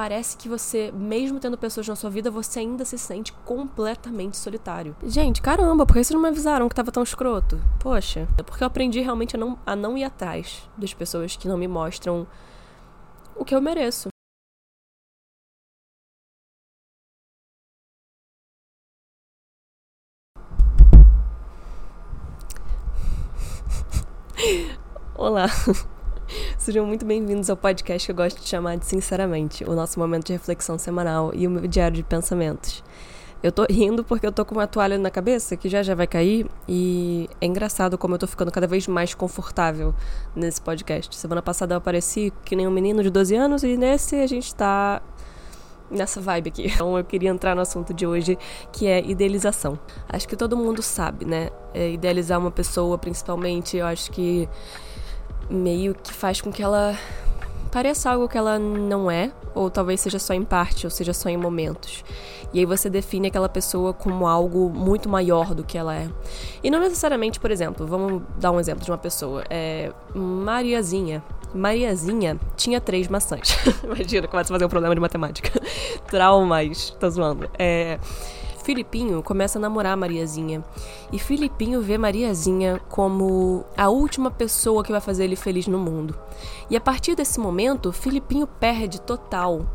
parece que você, mesmo tendo pessoas na sua vida, você ainda se sente completamente solitário. Gente, caramba, por que vocês não me avisaram que tava tão escroto? Poxa, é porque eu aprendi realmente a não, a não ir atrás das pessoas que não me mostram o que eu mereço. Olá. Sejam muito bem-vindos ao podcast que eu gosto de chamar de Sinceramente, o nosso momento de reflexão semanal e o meu diário de pensamentos. Eu tô rindo porque eu tô com uma toalha na cabeça que já já vai cair e é engraçado como eu tô ficando cada vez mais confortável nesse podcast. Semana passada eu apareci que nem um menino de 12 anos e nesse a gente tá nessa vibe aqui. Então eu queria entrar no assunto de hoje, que é idealização. Acho que todo mundo sabe, né? É idealizar uma pessoa, principalmente, eu acho que meio que faz com que ela pareça algo que ela não é, ou talvez seja só em parte, ou seja só em momentos. E aí você define aquela pessoa como algo muito maior do que ela é. E não necessariamente, por exemplo, vamos dar um exemplo de uma pessoa. É Mariazinha. Mariazinha tinha três maçãs. Imagina, começa a fazer um problema de matemática. Traumas, tô zoando. É. Filipinho começa a namorar Mariazinha. E Filipinho vê Mariazinha como a última pessoa que vai fazer ele feliz no mundo. E a partir desse momento, Filipinho perde total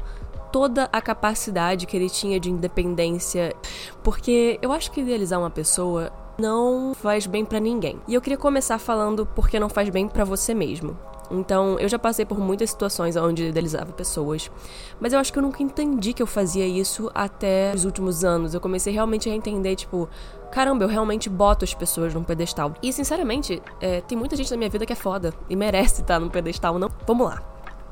toda a capacidade que ele tinha de independência, porque eu acho que idealizar uma pessoa não faz bem para ninguém. E eu queria começar falando porque não faz bem para você mesmo. Então, eu já passei por muitas situações onde idealizava pessoas, mas eu acho que eu nunca entendi que eu fazia isso até os últimos anos. Eu comecei realmente a entender, tipo, caramba, eu realmente boto as pessoas num pedestal. E, sinceramente, é, tem muita gente na minha vida que é foda e merece estar num pedestal, não? Vamos lá.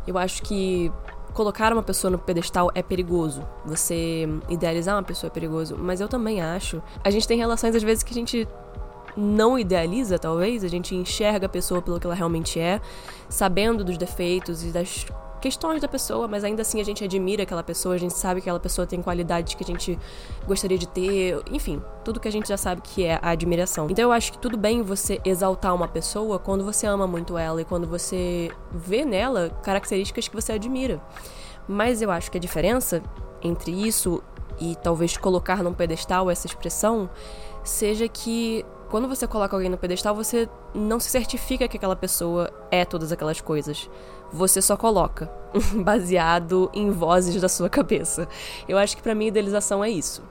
Eu acho que colocar uma pessoa no pedestal é perigoso. Você idealizar uma pessoa é perigoso, mas eu também acho. A gente tem relações às vezes que a gente não idealiza, talvez, a gente enxerga a pessoa pelo que ela realmente é, sabendo dos defeitos e das questões da pessoa, mas ainda assim a gente admira aquela pessoa, a gente sabe que aquela pessoa tem qualidades que a gente gostaria de ter, enfim, tudo que a gente já sabe que é a admiração. Então eu acho que tudo bem você exaltar uma pessoa quando você ama muito ela e quando você vê nela características que você admira. Mas eu acho que a diferença entre isso e talvez colocar num pedestal essa expressão seja que quando você coloca alguém no pedestal, você não se certifica que aquela pessoa é todas aquelas coisas. Você só coloca, baseado em vozes da sua cabeça. Eu acho que para mim idealização é isso.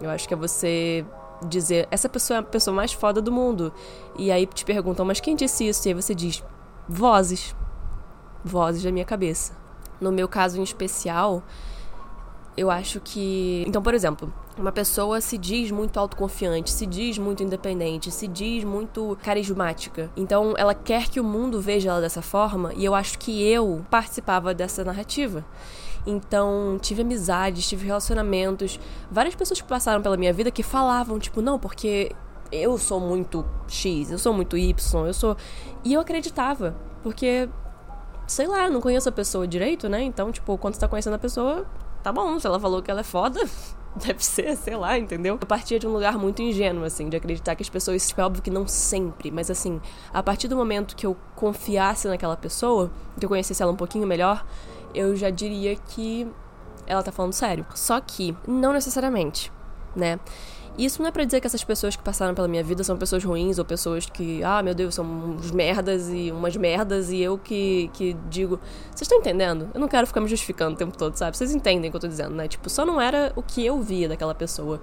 Eu acho que é você dizer, essa pessoa é a pessoa mais foda do mundo. E aí te perguntam, mas quem disse isso? E aí você diz, vozes. Vozes da minha cabeça. No meu caso em especial, eu acho que. Então, por exemplo, uma pessoa se diz muito autoconfiante, se diz muito independente, se diz muito carismática. Então, ela quer que o mundo veja ela dessa forma, e eu acho que eu participava dessa narrativa. Então, tive amizades, tive relacionamentos, várias pessoas que passaram pela minha vida que falavam, tipo, não, porque eu sou muito X, eu sou muito Y, eu sou. E eu acreditava, porque, sei lá, não conheço a pessoa direito, né? Então, tipo, quando você tá conhecendo a pessoa, tá bom, se ela falou que ela é foda, deve ser, sei lá, entendeu? Eu partia de um lugar muito ingênuo, assim, de acreditar que as pessoas, tipo, é óbvio que não sempre, mas assim, a partir do momento que eu confiasse naquela pessoa, que eu conhecesse ela um pouquinho melhor, eu já diria que ela tá falando sério. Só que, não necessariamente, né? Isso não é pra dizer que essas pessoas que passaram pela minha vida são pessoas ruins ou pessoas que, ah, meu Deus, são uns merdas e umas merdas e eu que, que digo. Vocês estão entendendo? Eu não quero ficar me justificando o tempo todo, sabe? Vocês entendem o que eu tô dizendo, né? Tipo, só não era o que eu via daquela pessoa.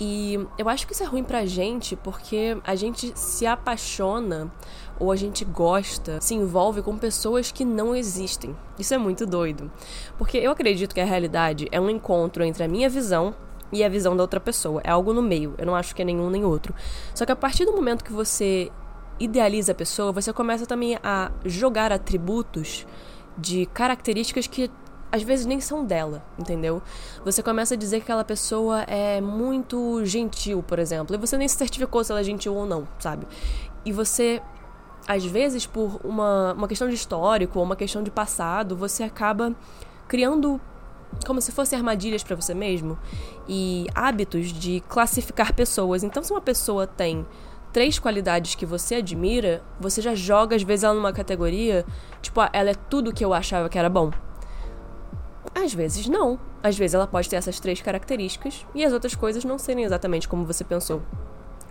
E eu acho que isso é ruim pra gente porque a gente se apaixona ou a gente gosta, se envolve com pessoas que não existem. Isso é muito doido. Porque eu acredito que a realidade é um encontro entre a minha visão e a visão da outra pessoa. É algo no meio. Eu não acho que é nenhum nem outro. Só que a partir do momento que você idealiza a pessoa, você começa também a jogar atributos de características que às vezes nem são dela, entendeu? Você começa a dizer que aquela pessoa é muito gentil, por exemplo, e você nem se certificou se ela é gentil ou não, sabe? E você, às vezes, por uma, uma questão de histórico ou uma questão de passado, você acaba criando como se fossem armadilhas para você mesmo e hábitos de classificar pessoas. Então, se uma pessoa tem três qualidades que você admira, você já joga às vezes ela numa categoria, tipo, ah, ela é tudo que eu achava que era bom. Às vezes não. Às vezes ela pode ter essas três características e as outras coisas não serem exatamente como você pensou.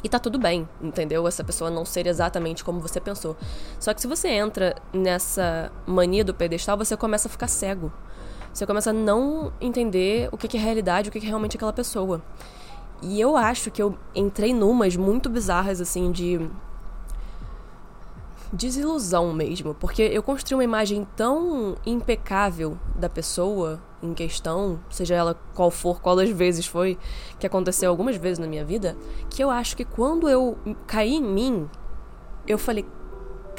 E tá tudo bem, entendeu? Essa pessoa não ser exatamente como você pensou. Só que se você entra nessa mania do pedestal, você começa a ficar cego. Você começa a não entender o que é realidade, o que é realmente aquela pessoa. E eu acho que eu entrei numas muito bizarras, assim, de. desilusão mesmo. Porque eu construí uma imagem tão impecável da pessoa em questão, seja ela qual for, qual das vezes foi, que aconteceu algumas vezes na minha vida, que eu acho que quando eu caí em mim, eu falei,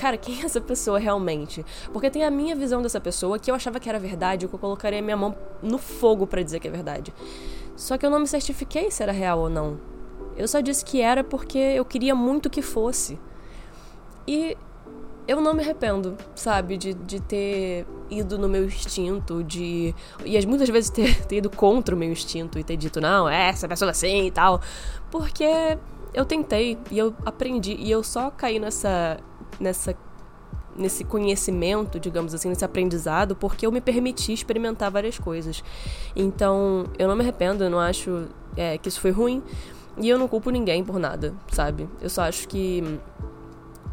cara, quem é essa pessoa realmente? Porque tem a minha visão dessa pessoa que eu achava que era verdade, que eu colocaria minha mão no fogo para dizer que é verdade. Só que eu não me certifiquei se era real ou não. Eu só disse que era porque eu queria muito que fosse. E eu não me arrependo, sabe, de, de ter ido no meu instinto, de. E muitas vezes ter, ter ido contra o meu instinto e ter dito, não, é essa pessoa assim e tal. Porque eu tentei e eu aprendi. E eu só caí nessa. Nessa nesse conhecimento, digamos assim, nesse aprendizado, porque eu me permiti experimentar várias coisas. Então, eu não me arrependo, eu não acho é, que isso foi ruim. E eu não culpo ninguém por nada, sabe? Eu só acho que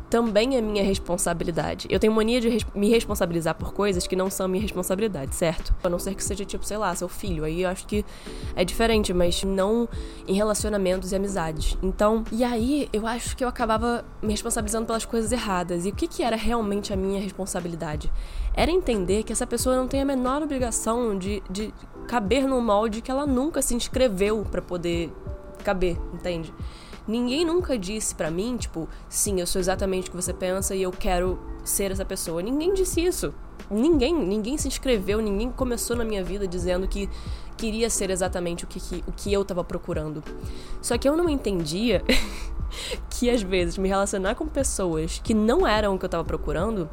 também é minha responsabilidade. Eu tenho mania de res me responsabilizar por coisas que não são minha responsabilidade, certo? A não ser que seja tipo, sei lá, seu filho. Aí eu acho que é diferente, mas não em relacionamentos e amizades. Então, e aí eu acho que eu acabava me responsabilizando pelas coisas erradas. E o que, que era realmente a minha responsabilidade? Era entender que essa pessoa não tem a menor obrigação de, de caber no molde que ela nunca se inscreveu para poder caber, entende? Ninguém nunca disse para mim, tipo, sim, eu sou exatamente o que você pensa e eu quero ser essa pessoa. Ninguém disse isso. Ninguém, ninguém se inscreveu, ninguém começou na minha vida dizendo que queria ser exatamente o que, que o que eu tava procurando. Só que eu não entendia que às vezes me relacionar com pessoas que não eram o que eu tava procurando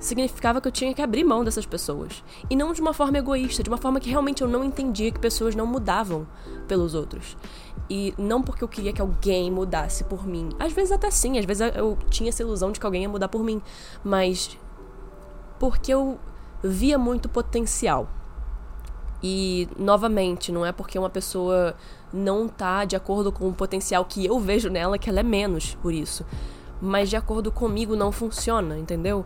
significava que eu tinha que abrir mão dessas pessoas. E não de uma forma egoísta, de uma forma que realmente eu não entendia que pessoas não mudavam pelos outros. E não porque eu queria que alguém mudasse por mim. Às vezes até sim, às vezes eu tinha essa ilusão de que alguém ia mudar por mim. Mas porque eu via muito potencial. E, novamente, não é porque uma pessoa não tá de acordo com o potencial que eu vejo nela que ela é menos por isso. Mas de acordo comigo não funciona, entendeu?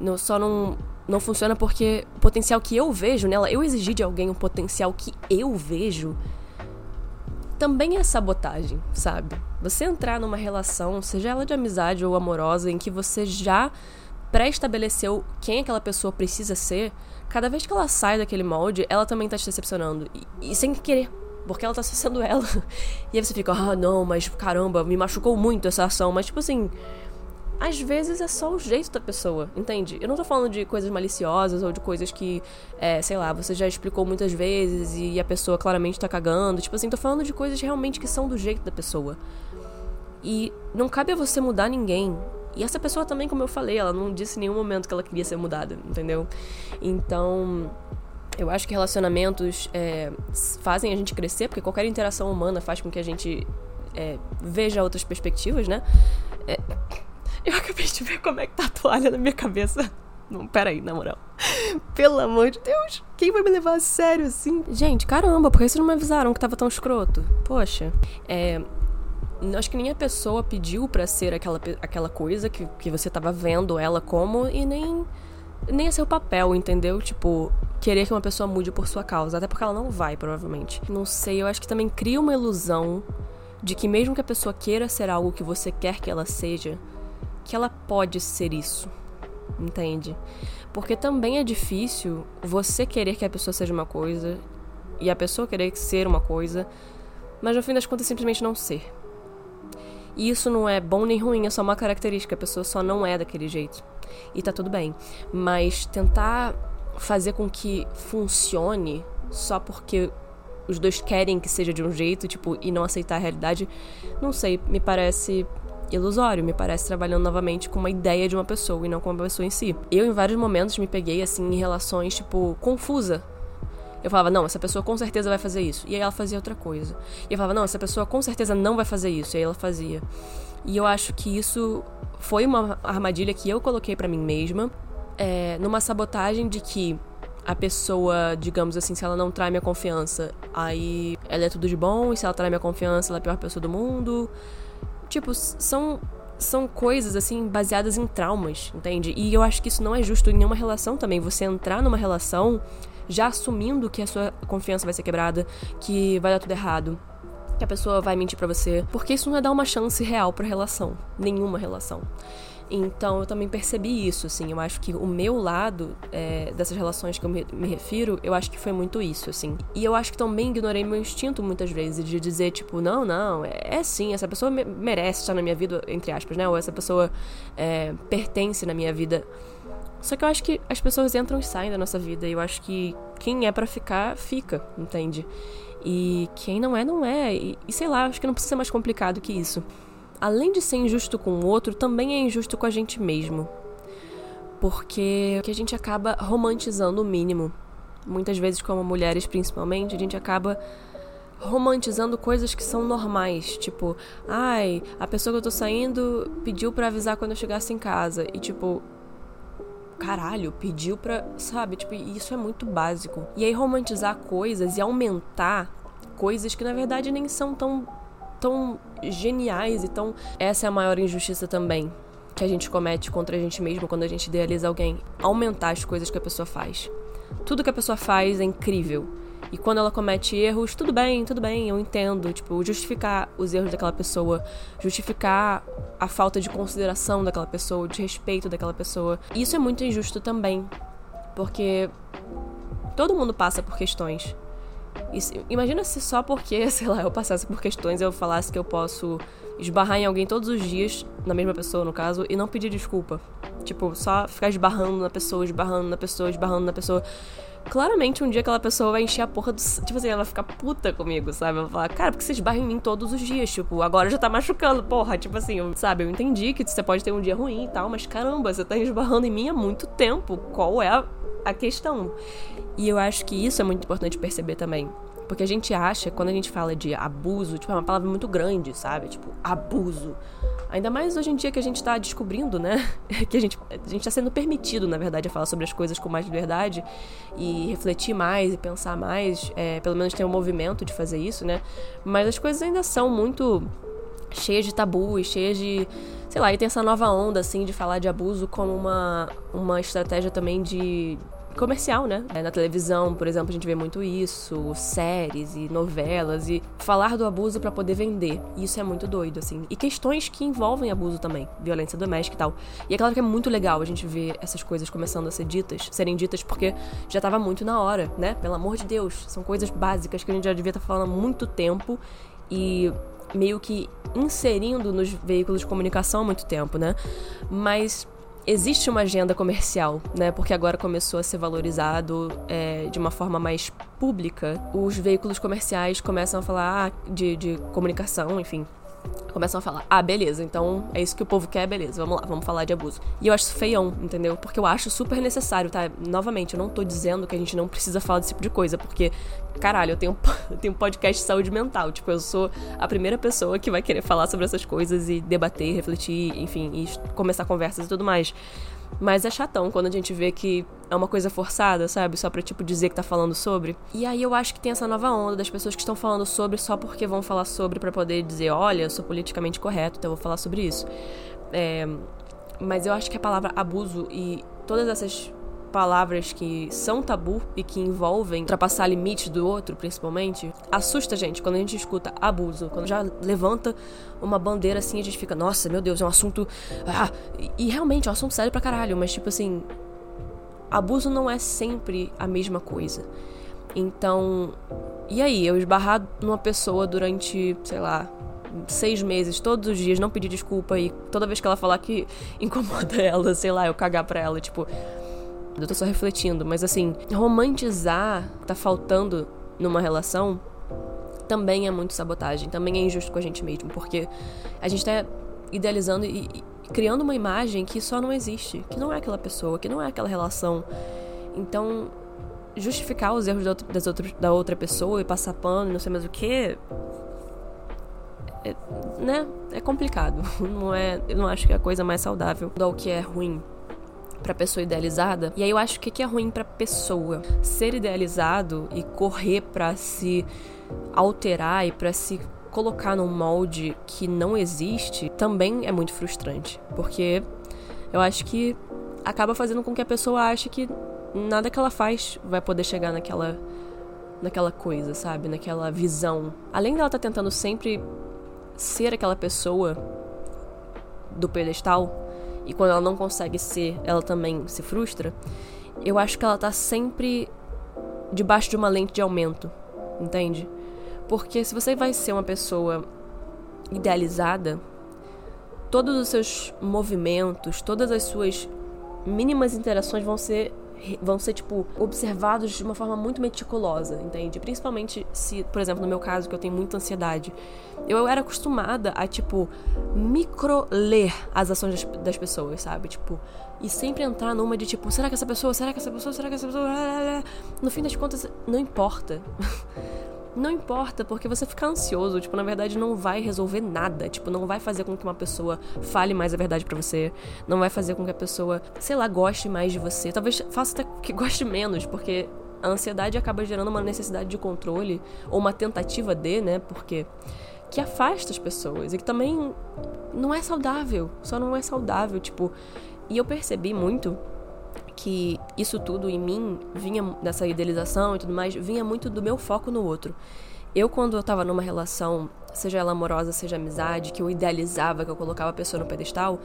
Não, só não, não funciona porque o potencial que eu vejo nela, eu exigir de alguém um potencial que eu vejo, também é sabotagem, sabe? Você entrar numa relação, seja ela de amizade ou amorosa, em que você já pré-estabeleceu quem aquela pessoa precisa ser, cada vez que ela sai daquele molde, ela também tá te decepcionando. E, e sem querer. Porque ela tá sendo ela. E aí você fica, ah, não, mas caramba, me machucou muito essa ação. Mas, tipo assim, às vezes é só o jeito da pessoa, entende? Eu não tô falando de coisas maliciosas ou de coisas que, é, sei lá, você já explicou muitas vezes e a pessoa claramente tá cagando. Tipo assim, tô falando de coisas realmente que são do jeito da pessoa. E não cabe a você mudar ninguém. E essa pessoa também, como eu falei, ela não disse em nenhum momento que ela queria ser mudada, entendeu? Então, eu acho que relacionamentos é, fazem a gente crescer, porque qualquer interação humana faz com que a gente é, veja outras perspectivas, né? É, eu acabei de ver como é que tá a toalha na minha cabeça. Não, peraí, na moral. Pelo amor de Deus, quem vai me levar a sério assim? Gente, caramba, por que vocês não me avisaram que tava tão escroto? Poxa, é. Acho que nem a pessoa pediu para ser aquela, aquela coisa que, que você tava vendo ela como e nem. Nem é seu papel, entendeu? Tipo, querer que uma pessoa mude por sua causa. Até porque ela não vai, provavelmente. Não sei, eu acho que também cria uma ilusão de que mesmo que a pessoa queira ser algo que você quer que ela seja, que ela pode ser isso, entende? Porque também é difícil você querer que a pessoa seja uma coisa e a pessoa querer ser uma coisa, mas no fim das contas simplesmente não ser. E isso não é bom nem ruim, é só uma característica, a pessoa só não é daquele jeito. E tá tudo bem. Mas tentar fazer com que funcione só porque os dois querem que seja de um jeito, tipo, e não aceitar a realidade, não sei, me parece ilusório, me parece trabalhando novamente com uma ideia de uma pessoa e não com uma pessoa em si. Eu, em vários momentos, me peguei, assim, em relações, tipo, confusa. Eu falava, não, essa pessoa com certeza vai fazer isso. E aí ela fazia outra coisa. E eu falava, não, essa pessoa com certeza não vai fazer isso. E aí ela fazia. E eu acho que isso foi uma armadilha que eu coloquei para mim mesma, é, numa sabotagem de que a pessoa, digamos assim, se ela não trai minha confiança, aí ela é tudo de bom, e se ela trai minha confiança, ela é a pior pessoa do mundo. Tipo, são são coisas assim baseadas em traumas, entende? E eu acho que isso não é justo em nenhuma relação também. Você entrar numa relação já assumindo que a sua confiança vai ser quebrada, que vai dar tudo errado, que a pessoa vai mentir para você, porque isso não é dar uma chance real para relação, nenhuma relação. Então eu também percebi isso, assim. Eu acho que o meu lado é, dessas relações que eu me, me, refiro, eu acho que foi muito isso, assim. E eu acho que também ignorei meu instinto muitas vezes de dizer, tipo, não, não, é, é sim, essa pessoa me, merece estar na minha vida, entre aspas, né? Ou essa pessoa é, pertence na minha vida. Só que eu acho que as pessoas entram e saem da nossa vida. E eu acho que quem é para ficar, fica, entende? E quem não é, não é. E, e sei lá, acho que não precisa ser mais complicado que isso além de ser injusto com o outro, também é injusto com a gente mesmo. Porque que a gente acaba romantizando o mínimo. Muitas vezes, como mulheres principalmente, a gente acaba romantizando coisas que são normais, tipo, ai, a pessoa que eu tô saindo pediu para avisar quando eu chegasse em casa e tipo, caralho, pediu pra, sabe, tipo, isso é muito básico. E aí romantizar coisas e aumentar coisas que na verdade nem são tão tão geniais e tão. Essa é a maior injustiça também que a gente comete contra a gente mesmo quando a gente idealiza alguém. Aumentar as coisas que a pessoa faz. Tudo que a pessoa faz é incrível. E quando ela comete erros, tudo bem, tudo bem, eu entendo. Tipo, justificar os erros daquela pessoa, justificar a falta de consideração daquela pessoa, de respeito daquela pessoa. Isso é muito injusto também. Porque todo mundo passa por questões. Imagina se só porque, sei lá, eu passasse por questões eu falasse que eu posso esbarrar em alguém todos os dias, na mesma pessoa no caso, e não pedir desculpa. Tipo, só ficar esbarrando na pessoa, esbarrando na pessoa, esbarrando na pessoa. Claramente um dia aquela pessoa vai encher a porra do. Tipo assim, ela vai ficar puta comigo, sabe? Ela vai falar, cara, porque você esbarra em mim todos os dias? Tipo, agora já tá machucando, porra. Tipo assim, eu, sabe? Eu entendi que você pode ter um dia ruim e tal, mas caramba, você tá esbarrando em mim há muito tempo. Qual é a a questão. E eu acho que isso é muito importante perceber também. Porque a gente acha, quando a gente fala de abuso, tipo, é uma palavra muito grande, sabe? Tipo, abuso. Ainda mais hoje em dia que a gente tá descobrindo, né? que a gente, a gente tá sendo permitido, na verdade, a falar sobre as coisas com mais liberdade e refletir mais e pensar mais. É, pelo menos tem um movimento de fazer isso, né? Mas as coisas ainda são muito cheias de tabus, cheias de. Sei lá, e tem essa nova onda, assim, de falar de abuso como uma, uma estratégia também de, comercial, né? É, na televisão, por exemplo, a gente vê muito isso, séries e novelas e falar do abuso para poder vender. Isso é muito doido, assim. E questões que envolvem abuso também, violência doméstica e tal. E é claro que é muito legal a gente ver essas coisas começando a ser ditas, serem ditas porque já tava muito na hora, né? Pelo amor de Deus, são coisas básicas que a gente já devia estar tá falando há muito tempo e meio que inserindo nos veículos de comunicação há muito tempo, né? Mas existe uma agenda comercial, né? Porque agora começou a ser valorizado é, de uma forma mais pública. Os veículos comerciais começam a falar de, de comunicação, enfim, começam a falar: ah, beleza, então é isso que o povo quer, beleza, vamos lá, vamos falar de abuso. E eu acho isso feião, entendeu? Porque eu acho super necessário, tá? Novamente, eu não tô dizendo que a gente não precisa falar desse tipo de coisa, porque, caralho, eu tenho, eu tenho um podcast de saúde mental. Tipo, eu sou a primeira pessoa que vai querer falar sobre essas coisas e debater, refletir, enfim, e começar conversas e tudo mais. Mas é chatão quando a gente vê que é uma coisa forçada, sabe? Só pra, tipo, dizer que tá falando sobre. E aí eu acho que tem essa nova onda das pessoas que estão falando sobre só porque vão falar sobre para poder dizer, olha, eu sou politicamente correto, então eu vou falar sobre isso. É... Mas eu acho que a palavra abuso e todas essas palavras que são tabu e que envolvem ultrapassar limites do outro, principalmente, assusta a gente quando a gente escuta abuso. Quando já levanta uma bandeira assim, a gente fica, nossa, meu Deus, é um assunto. Ah! E, realmente é um assunto sério pra caralho, mas tipo assim. Abuso não é sempre a mesma coisa. Então. E aí, eu esbarrar numa pessoa durante, sei lá, seis meses, todos os dias, não pedir desculpa e toda vez que ela falar que incomoda ela, sei lá, eu cagar pra ela, tipo, eu tô só refletindo, mas assim, romantizar tá faltando numa relação também é muito sabotagem, também é injusto com a gente mesmo, porque a gente tá idealizando e, e criando uma imagem que só não existe, que não é aquela pessoa, que não é aquela relação. Então, justificar os erros das outras, da outra pessoa e passar pano e não sei mais o que. É, né? É complicado. Não é, eu não acho que é a coisa mais saudável do que é ruim pra pessoa idealizada. E aí eu acho que o que é ruim pra pessoa? Ser idealizado e correr para se alterar e para se colocar num molde que não existe também é muito frustrante. Porque eu acho que acaba fazendo com que a pessoa ache que nada que ela faz vai poder chegar naquela naquela coisa, sabe? Naquela visão. Além dela estar tá tentando sempre ser aquela pessoa do pedestal, e quando ela não consegue ser, ela também se frustra, eu acho que ela tá sempre debaixo de uma lente de aumento, entende? Porque se você vai ser uma pessoa idealizada, todos os seus movimentos, todas as suas mínimas interações vão ser vão ser, tipo, observados de uma forma muito meticulosa, entende? Principalmente se, por exemplo, no meu caso, que eu tenho muita ansiedade, eu era acostumada a, tipo, micro-ler as ações das, das pessoas, sabe? Tipo, e sempre entrar numa de, tipo, será que essa pessoa, será que essa pessoa, será que essa pessoa. No fim das contas, não importa. Não importa, porque você ficar ansioso, tipo, na verdade não vai resolver nada. Tipo, não vai fazer com que uma pessoa fale mais a verdade para você. Não vai fazer com que a pessoa, sei lá, goste mais de você. Talvez faça até que goste menos, porque a ansiedade acaba gerando uma necessidade de controle, ou uma tentativa de, né? Porque. que afasta as pessoas. E que também não é saudável. Só não é saudável, tipo. E eu percebi muito que isso tudo em mim vinha dessa idealização e tudo mais, vinha muito do meu foco no outro. Eu, quando eu tava numa relação, seja ela amorosa, seja amizade, que eu idealizava, que eu colocava a pessoa no pedestal,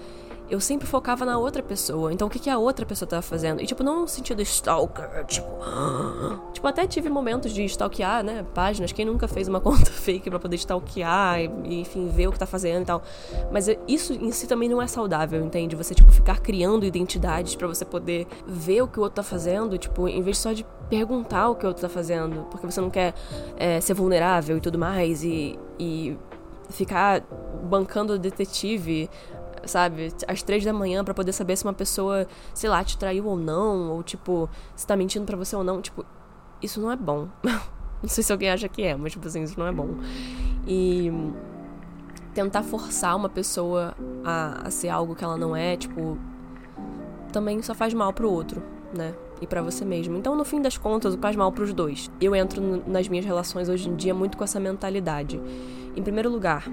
eu sempre focava na outra pessoa. Então, o que, que a outra pessoa tava fazendo? E, tipo, não no sentido stalker, tipo. Tipo, até tive momentos de stalkear, né? Páginas. Quem nunca fez uma conta fake para poder stalkear e, enfim, ver o que tá fazendo e tal. Mas isso em si também não é saudável, entende? Você, tipo, ficar criando identidades para você poder ver o que o outro tá fazendo, tipo, em vez só de perguntar o que o outro tá fazendo, porque você não quer é, ser vulnerável e tudo mais, e, e ficar bancando detetive sabe, às três da manhã para poder saber se uma pessoa, sei lá, te traiu ou não, ou tipo, se tá mentindo para você ou não, tipo, isso não é bom. não sei se alguém acha que é, mas tipo assim, isso não é bom. E tentar forçar uma pessoa a, a ser algo que ela não é, tipo, também só faz mal pro outro, né? E para você mesmo. Então, no fim das contas, faz mal pros dois. Eu entro nas minhas relações hoje em dia muito com essa mentalidade. Em primeiro lugar,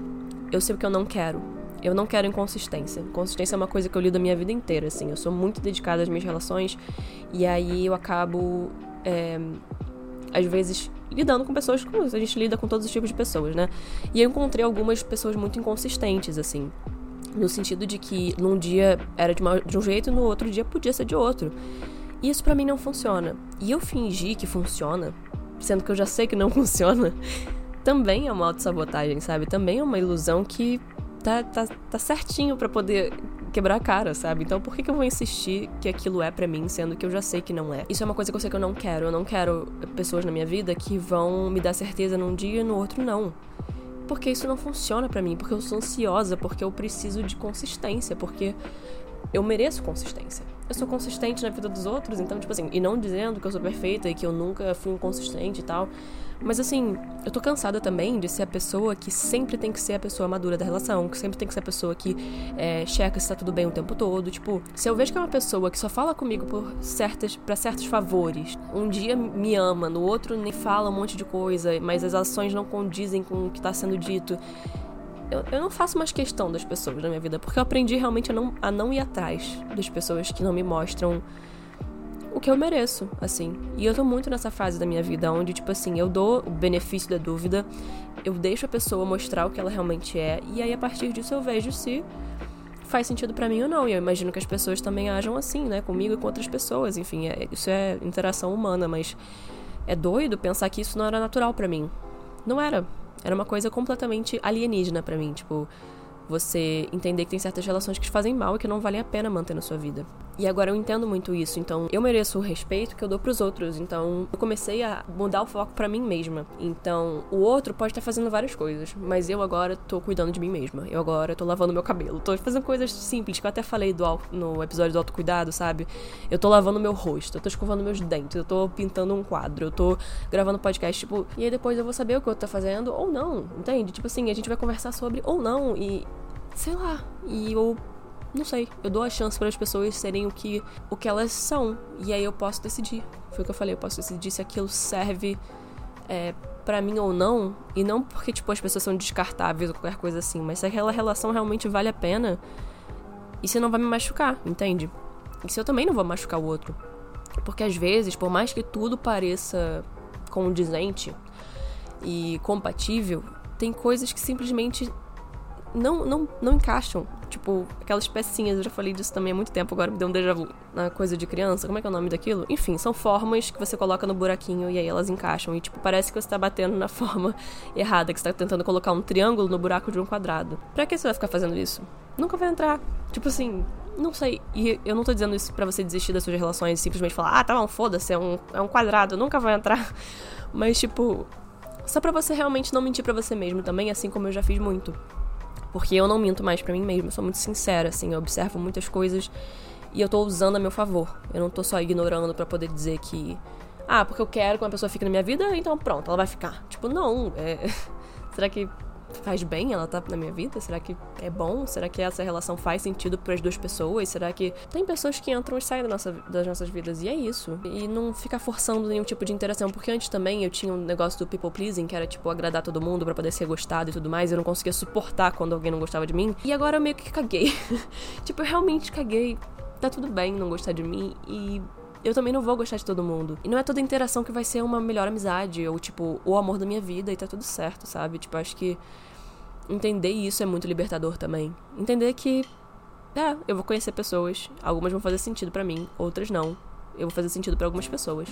eu sei o que eu não quero. Eu não quero inconsistência. Consistência é uma coisa que eu lido a minha vida inteira, assim. Eu sou muito dedicada às minhas relações e aí eu acabo, é, às vezes, lidando com pessoas como a gente lida com todos os tipos de pessoas, né? E eu encontrei algumas pessoas muito inconsistentes, assim. No sentido de que num dia era de, uma, de um jeito e no outro dia podia ser de outro. E isso para mim não funciona. E eu fingir que funciona, sendo que eu já sei que não funciona, também é uma autossabotagem, sabe? Também é uma ilusão que tá, tá, tá certinho para poder quebrar a cara, sabe? Então por que, que eu vou insistir que aquilo é para mim, sendo que eu já sei que não é? Isso é uma coisa que eu sei que eu não quero. Eu não quero pessoas na minha vida que vão me dar certeza num dia e no outro não. Porque isso não funciona para mim, porque eu sou ansiosa, porque eu preciso de consistência, porque eu mereço consistência. Eu sou consistente na vida dos outros, então, tipo assim, e não dizendo que eu sou perfeita e que eu nunca fui inconsistente e tal, mas assim, eu tô cansada também de ser a pessoa que sempre tem que ser a pessoa madura da relação, que sempre tem que ser a pessoa que é, checa se tá tudo bem o tempo todo. Tipo, se eu vejo que é uma pessoa que só fala comigo por certas, para certos favores, um dia me ama, no outro nem fala um monte de coisa, mas as ações não condizem com o que tá sendo dito. Eu, eu, não faço mais questão das pessoas na minha vida, porque eu aprendi realmente a não, a não ir atrás das pessoas que não me mostram que eu mereço, assim. E eu tô muito nessa fase da minha vida onde, tipo assim, eu dou o benefício da dúvida, eu deixo a pessoa mostrar o que ela realmente é, e aí a partir disso eu vejo se faz sentido para mim ou não. E eu imagino que as pessoas também ajam assim, né? Comigo e com outras pessoas. Enfim, é, isso é interação humana, mas é doido pensar que isso não era natural para mim. Não era. Era uma coisa completamente alienígena para mim. Tipo, você entender que tem certas relações que te fazem mal e que não valem a pena manter na sua vida. E agora eu entendo muito isso, então eu mereço o respeito que eu dou pros outros. Então eu comecei a mudar o foco para mim mesma. Então o outro pode estar fazendo várias coisas, mas eu agora tô cuidando de mim mesma. Eu agora tô lavando meu cabelo, tô fazendo coisas simples que eu até falei do, no episódio do autocuidado, sabe? Eu tô lavando meu rosto, eu tô escovando meus dentes, eu tô pintando um quadro, eu tô gravando podcast, tipo, e aí depois eu vou saber o que eu tô fazendo ou não, entende? Tipo assim, a gente vai conversar sobre ou não e sei lá. E eu não sei, eu dou a chance para as pessoas serem o que, o que elas são. E aí eu posso decidir. Foi o que eu falei, eu posso decidir se aquilo serve é, para mim ou não. E não porque, tipo, as pessoas são descartáveis ou qualquer coisa assim, mas se aquela relação realmente vale a pena. E se não vai me machucar, entende? E se eu também não vou machucar o outro. Porque às vezes, por mais que tudo pareça condizente e compatível, tem coisas que simplesmente não, não, não encaixam. Tipo, aquelas pecinhas, eu já falei disso também há muito tempo, agora me deu um déjà vu na coisa de criança. Como é que é o nome daquilo? Enfim, são formas que você coloca no buraquinho e aí elas encaixam. E, tipo, parece que você tá batendo na forma errada, que você tá tentando colocar um triângulo no buraco de um quadrado. Pra que você vai ficar fazendo isso? Nunca vai entrar. Tipo assim, não sei. E eu não tô dizendo isso para você desistir das suas relações e simplesmente falar, ah, tá bom, foda-se, é um, é um quadrado, nunca vai entrar. Mas, tipo, só pra você realmente não mentir para você mesmo também, assim como eu já fiz muito. Porque eu não minto mais para mim mesma, eu sou muito sincera, assim, eu observo muitas coisas e eu tô usando a meu favor. Eu não tô só ignorando para poder dizer que. Ah, porque eu quero que uma pessoa fique na minha vida, então pronto, ela vai ficar. Tipo, não. É... Será que faz bem ela tá na minha vida? Será que é bom? Será que essa relação faz sentido para as duas pessoas? Será que tem pessoas que entram e saem da nossa, das nossas vidas? E é isso. E não ficar forçando nenhum tipo de interação, porque antes também eu tinha um negócio do people pleasing, que era tipo agradar todo mundo para poder ser gostado e tudo mais. Eu não conseguia suportar quando alguém não gostava de mim. E agora eu meio que caguei. tipo, eu realmente caguei. Tá tudo bem não gostar de mim e eu também não vou gostar de todo mundo. E não é toda interação que vai ser uma melhor amizade, ou tipo, o amor da minha vida e tá tudo certo, sabe? Tipo, acho que entender isso é muito libertador também. Entender que, é, eu vou conhecer pessoas, algumas vão fazer sentido para mim, outras não. Eu vou fazer sentido para algumas pessoas,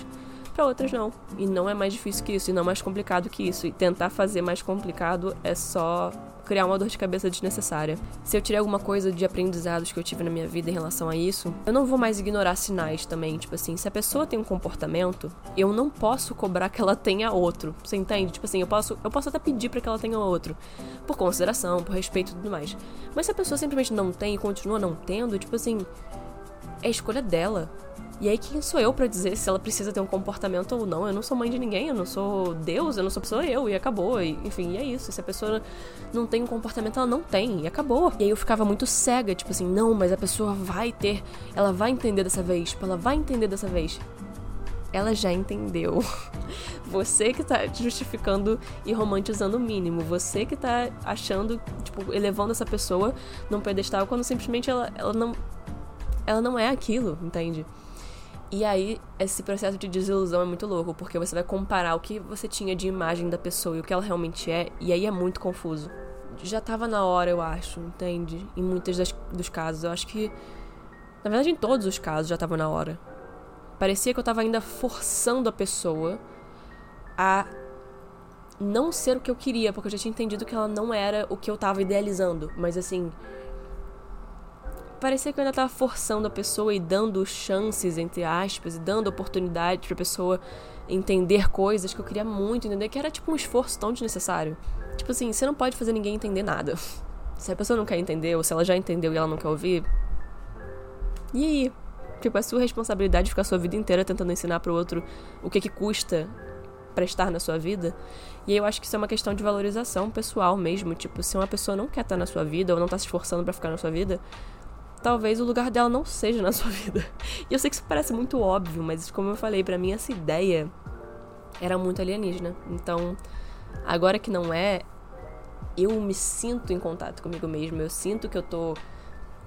para outras não. E não é mais difícil que isso, e não é mais complicado que isso. E tentar fazer mais complicado é só criar uma dor de cabeça desnecessária. Se eu tirei alguma coisa de aprendizados que eu tive na minha vida em relação a isso, eu não vou mais ignorar sinais também. Tipo assim, se a pessoa tem um comportamento, eu não posso cobrar que ela tenha outro. Você entende? Tipo assim, eu posso, eu posso até pedir para que ela tenha outro. Por consideração, por respeito e tudo mais. Mas se a pessoa simplesmente não tem e continua não tendo, tipo assim, é escolha dela. E aí, quem sou eu para dizer se ela precisa ter um comportamento ou não? Eu não sou mãe de ninguém, eu não sou Deus, eu não sou pessoa eu, e acabou. E, enfim, e é isso. Se a pessoa não tem um comportamento, ela não tem, e acabou. E aí eu ficava muito cega, tipo assim, não, mas a pessoa vai ter, ela vai entender dessa vez, tipo, ela vai entender dessa vez. Ela já entendeu. Você que tá justificando e romantizando o mínimo. Você que tá achando, tipo, elevando essa pessoa num pedestal quando simplesmente ela, ela não. Ela não é aquilo, entende? E aí, esse processo de desilusão é muito louco, porque você vai comparar o que você tinha de imagem da pessoa e o que ela realmente é, e aí é muito confuso. Já tava na hora, eu acho, entende? Em muitos das, dos casos. Eu acho que. Na verdade, em todos os casos já tava na hora. Parecia que eu tava ainda forçando a pessoa a não ser o que eu queria, porque eu já tinha entendido que ela não era o que eu tava idealizando. Mas assim, parecia que eu ainda tava forçando a pessoa e dando chances, entre aspas, e dando oportunidade pra pessoa entender coisas que eu queria muito entender, que era tipo um esforço tão desnecessário. Tipo assim, você não pode fazer ninguém entender nada. Se a pessoa não quer entender, ou se ela já entendeu e ela não quer ouvir. E aí? Tipo, é sua responsabilidade ficar a sua vida inteira tentando ensinar pro outro o que que custa prestar na sua vida. E aí eu acho que isso é uma questão de valorização pessoal mesmo. Tipo, se uma pessoa não quer estar na sua vida ou não tá se esforçando para ficar na sua vida, talvez o lugar dela não seja na sua vida. E eu sei que isso parece muito óbvio, mas como eu falei, para mim essa ideia era muito alienígena. Então, agora que não é, eu me sinto em contato comigo mesmo. Eu sinto que eu tô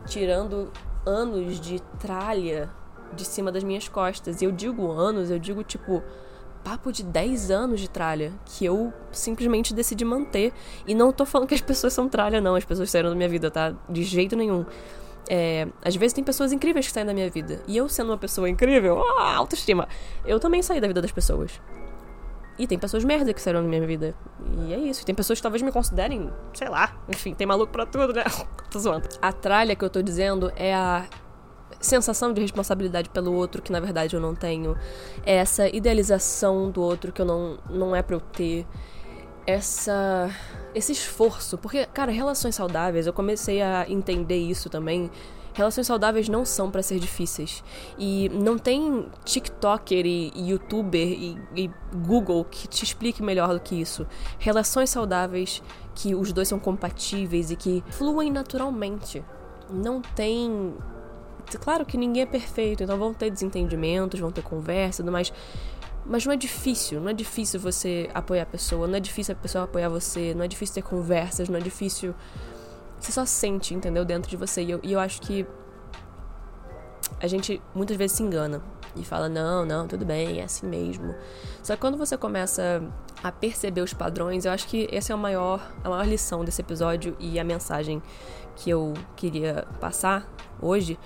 tirando anos de tralha de cima das minhas costas. E eu digo anos, eu digo tipo papo de 10 anos de tralha que eu simplesmente decidi manter. E não tô falando que as pessoas são tralha, não. As pessoas saíram da minha vida, tá? De jeito nenhum. É, às vezes tem pessoas incríveis que saem da minha vida. E eu, sendo uma pessoa incrível, autoestima, eu também saí da vida das pessoas. E tem pessoas merda que saíram da minha vida. E é isso. Tem pessoas que talvez me considerem, sei lá, enfim, tem maluco pra tudo, né? tô zoando. A tralha que eu tô dizendo é a sensação de responsabilidade pelo outro que na verdade eu não tenho. É essa idealização do outro que eu não, não é pra eu ter essa esse esforço, porque cara, relações saudáveis, eu comecei a entender isso também. Relações saudáveis não são para ser difíceis. E não tem TikToker e, YouTuber e, e Google que te explique melhor do que isso. Relações saudáveis que os dois são compatíveis e que fluem naturalmente. não tem. Claro que ninguém é perfeito, então vão ter desentendimentos, vão ter conversa tudo mais. Mas não é difícil, não é difícil você apoiar a pessoa, não é difícil a pessoa apoiar você, não é difícil ter conversas, não é difícil. Você só sente, entendeu? Dentro de você. E eu, e eu acho que a gente muitas vezes se engana e fala: não, não, tudo bem, é assim mesmo. Só que quando você começa a perceber os padrões, eu acho que essa é a maior, a maior lição desse episódio e a mensagem que eu queria passar hoje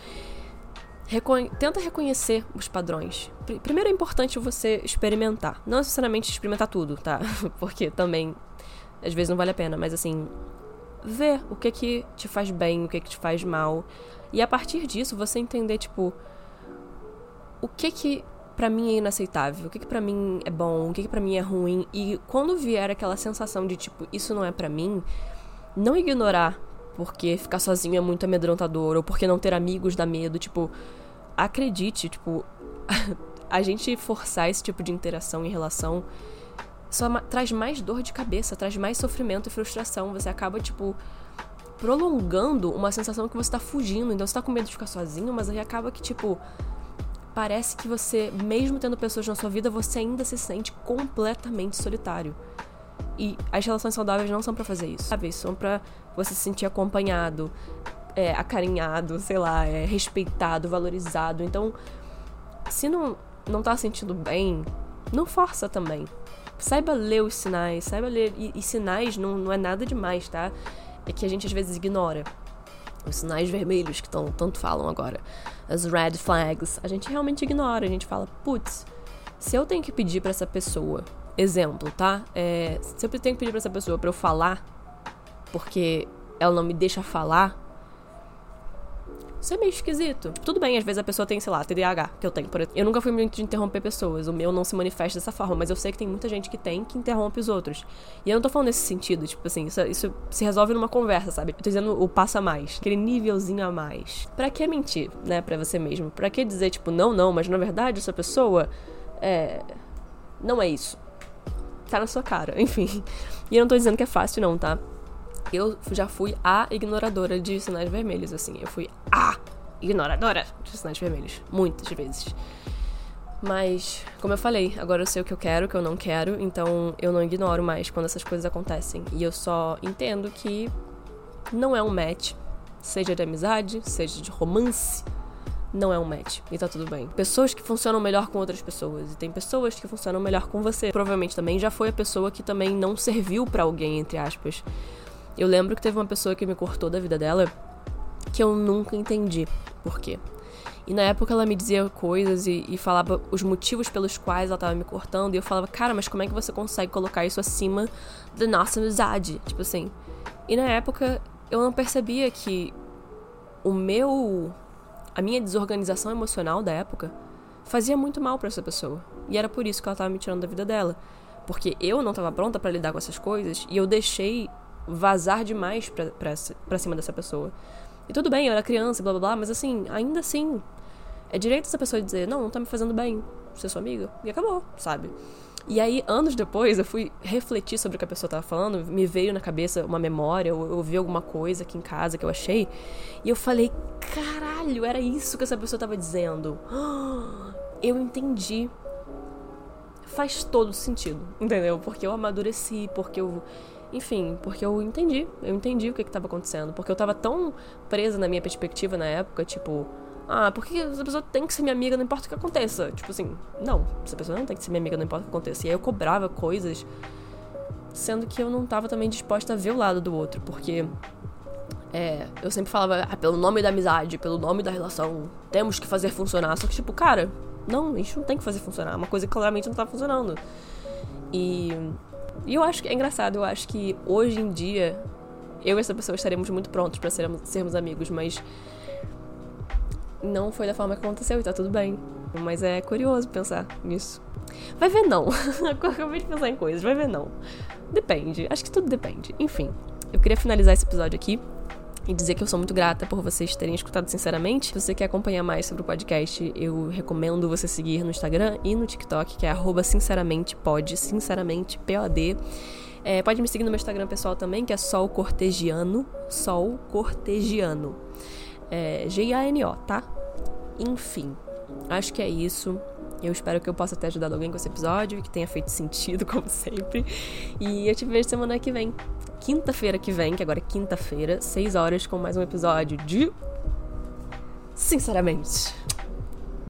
tenta reconhecer os padrões. Primeiro é importante você experimentar. Não necessariamente experimentar tudo, tá? Porque também às vezes não vale a pena, mas assim, ver o que que te faz bem, o que que te faz mal. E a partir disso você entender, tipo, o que que para mim é inaceitável, o que que para mim é bom, o que que para mim é ruim. E quando vier aquela sensação de tipo, isso não é para mim, não ignorar porque ficar sozinho é muito amedrontador ou porque não ter amigos dá medo, tipo, acredite, tipo, a gente forçar esse tipo de interação em relação só traz mais dor de cabeça, traz mais sofrimento e frustração. Você acaba, tipo, prolongando uma sensação que você tá fugindo. Então você tá com medo de ficar sozinho, mas aí acaba que, tipo, parece que você, mesmo tendo pessoas na sua vida, você ainda se sente completamente solitário. E as relações saudáveis não são para fazer isso, sabe? São para você se sentir acompanhado, é, acarinhado, sei lá, é, respeitado, valorizado. Então, se não, não tá sentindo bem, não força também. Saiba ler os sinais, saiba ler. E, e sinais não, não é nada demais, tá? É que a gente às vezes ignora. Os sinais vermelhos que tão, tanto falam agora. As red flags. A gente realmente ignora. A gente fala, putz, se eu tenho que pedir para essa pessoa. Exemplo, tá? É, se eu tenho que pedir para essa pessoa para eu falar, porque ela não me deixa falar, isso é meio esquisito. Tudo bem, às vezes a pessoa tem, sei lá, TDAH, que eu tenho. Por... Eu nunca fui muito de interromper pessoas. O meu não se manifesta dessa forma, mas eu sei que tem muita gente que tem que interrompe os outros. E eu não tô falando nesse sentido, tipo assim, isso, isso se resolve numa conversa, sabe? Eu tô dizendo o passo a mais, aquele nívelzinho a mais. Pra que mentir, né, pra você mesmo? Pra que dizer, tipo, não, não, mas na verdade essa pessoa é. Não é isso. Tá na sua cara, enfim. E eu não tô dizendo que é fácil, não, tá? Eu já fui a ignoradora de sinais vermelhos, assim. Eu fui a ignoradora de sinais vermelhos. Muitas vezes. Mas, como eu falei, agora eu sei o que eu quero, o que eu não quero, então eu não ignoro mais quando essas coisas acontecem. E eu só entendo que não é um match, seja de amizade, seja de romance, não é um match. E tá tudo bem. Pessoas que funcionam melhor com outras pessoas. E tem pessoas que funcionam melhor com você. Provavelmente também já foi a pessoa que também não serviu para alguém, entre aspas. Eu lembro que teve uma pessoa que me cortou da vida dela que eu nunca entendi por quê. E na época ela me dizia coisas e, e, falava os motivos pelos quais ela tava me cortando. E eu falava, cara, mas como é que você consegue colocar isso acima da nossa amizade? Tipo assim. E na época eu não percebia que o meu. a minha desorganização emocional da época fazia muito mal para essa pessoa. E era por isso que ela tava me tirando da vida dela. Porque eu não tava pronta para lidar com essas coisas e eu deixei vazar demais pra, cima dessa pessoa. E tudo bem, eu era criança, blá blá blá, mas assim, ainda assim, é direito essa pessoa dizer, não, não tá me fazendo bem, ser sua amiga. E acabou, sabe? E aí, anos depois, eu fui refletir sobre o que a pessoa tava falando, me veio na cabeça uma memória, eu, eu vi alguma coisa aqui em casa que eu achei, e eu falei, caralho, era isso que essa pessoa tava dizendo. Eu entendi. Faz todo sentido, entendeu? Porque eu amadureci, porque eu enfim, porque eu entendi, eu entendi o que estava acontecendo. Porque eu tava tão presa na minha perspectiva na época, tipo, ah, porque essa pessoa tem que ser minha amiga, não importa o que aconteça. Tipo assim, não, essa pessoa não tem que ser minha amiga, não importa o que aconteça. E aí eu cobrava coisas, sendo que eu não tava também disposta a ver o lado do outro, porque é, eu sempre falava, ah, pelo nome da amizade, pelo nome da relação, temos que fazer funcionar. Só que, tipo, cara, não, gente não tem que fazer funcionar. É uma coisa que claramente não tá funcionando. E e eu acho que é engraçado, eu acho que hoje em dia eu e essa pessoa estaremos muito prontos para sermos, sermos amigos, mas não foi da forma que aconteceu e tá tudo bem. Mas é curioso pensar nisso. Vai ver não. Acabei de pensar em coisas, vai ver não. Depende, acho que tudo depende. Enfim, eu queria finalizar esse episódio aqui e dizer que eu sou muito grata por vocês terem escutado sinceramente. Se você quer acompanhar mais sobre o podcast, eu recomendo você seguir no Instagram e no TikTok, que é @sinceramente_pod, sinceramente P-O-D. É, pode me seguir no meu Instagram pessoal também, que é Sol Cortegiano, Sol Cortegiano. É G-A-N-O, tá? Enfim, acho que é isso. Eu espero que eu possa ter ajudado alguém com esse episódio e que tenha feito sentido, como sempre. E eu te vejo semana que vem. Quinta-feira que vem, que agora é quinta-feira, 6 horas, com mais um episódio de. Sinceramente.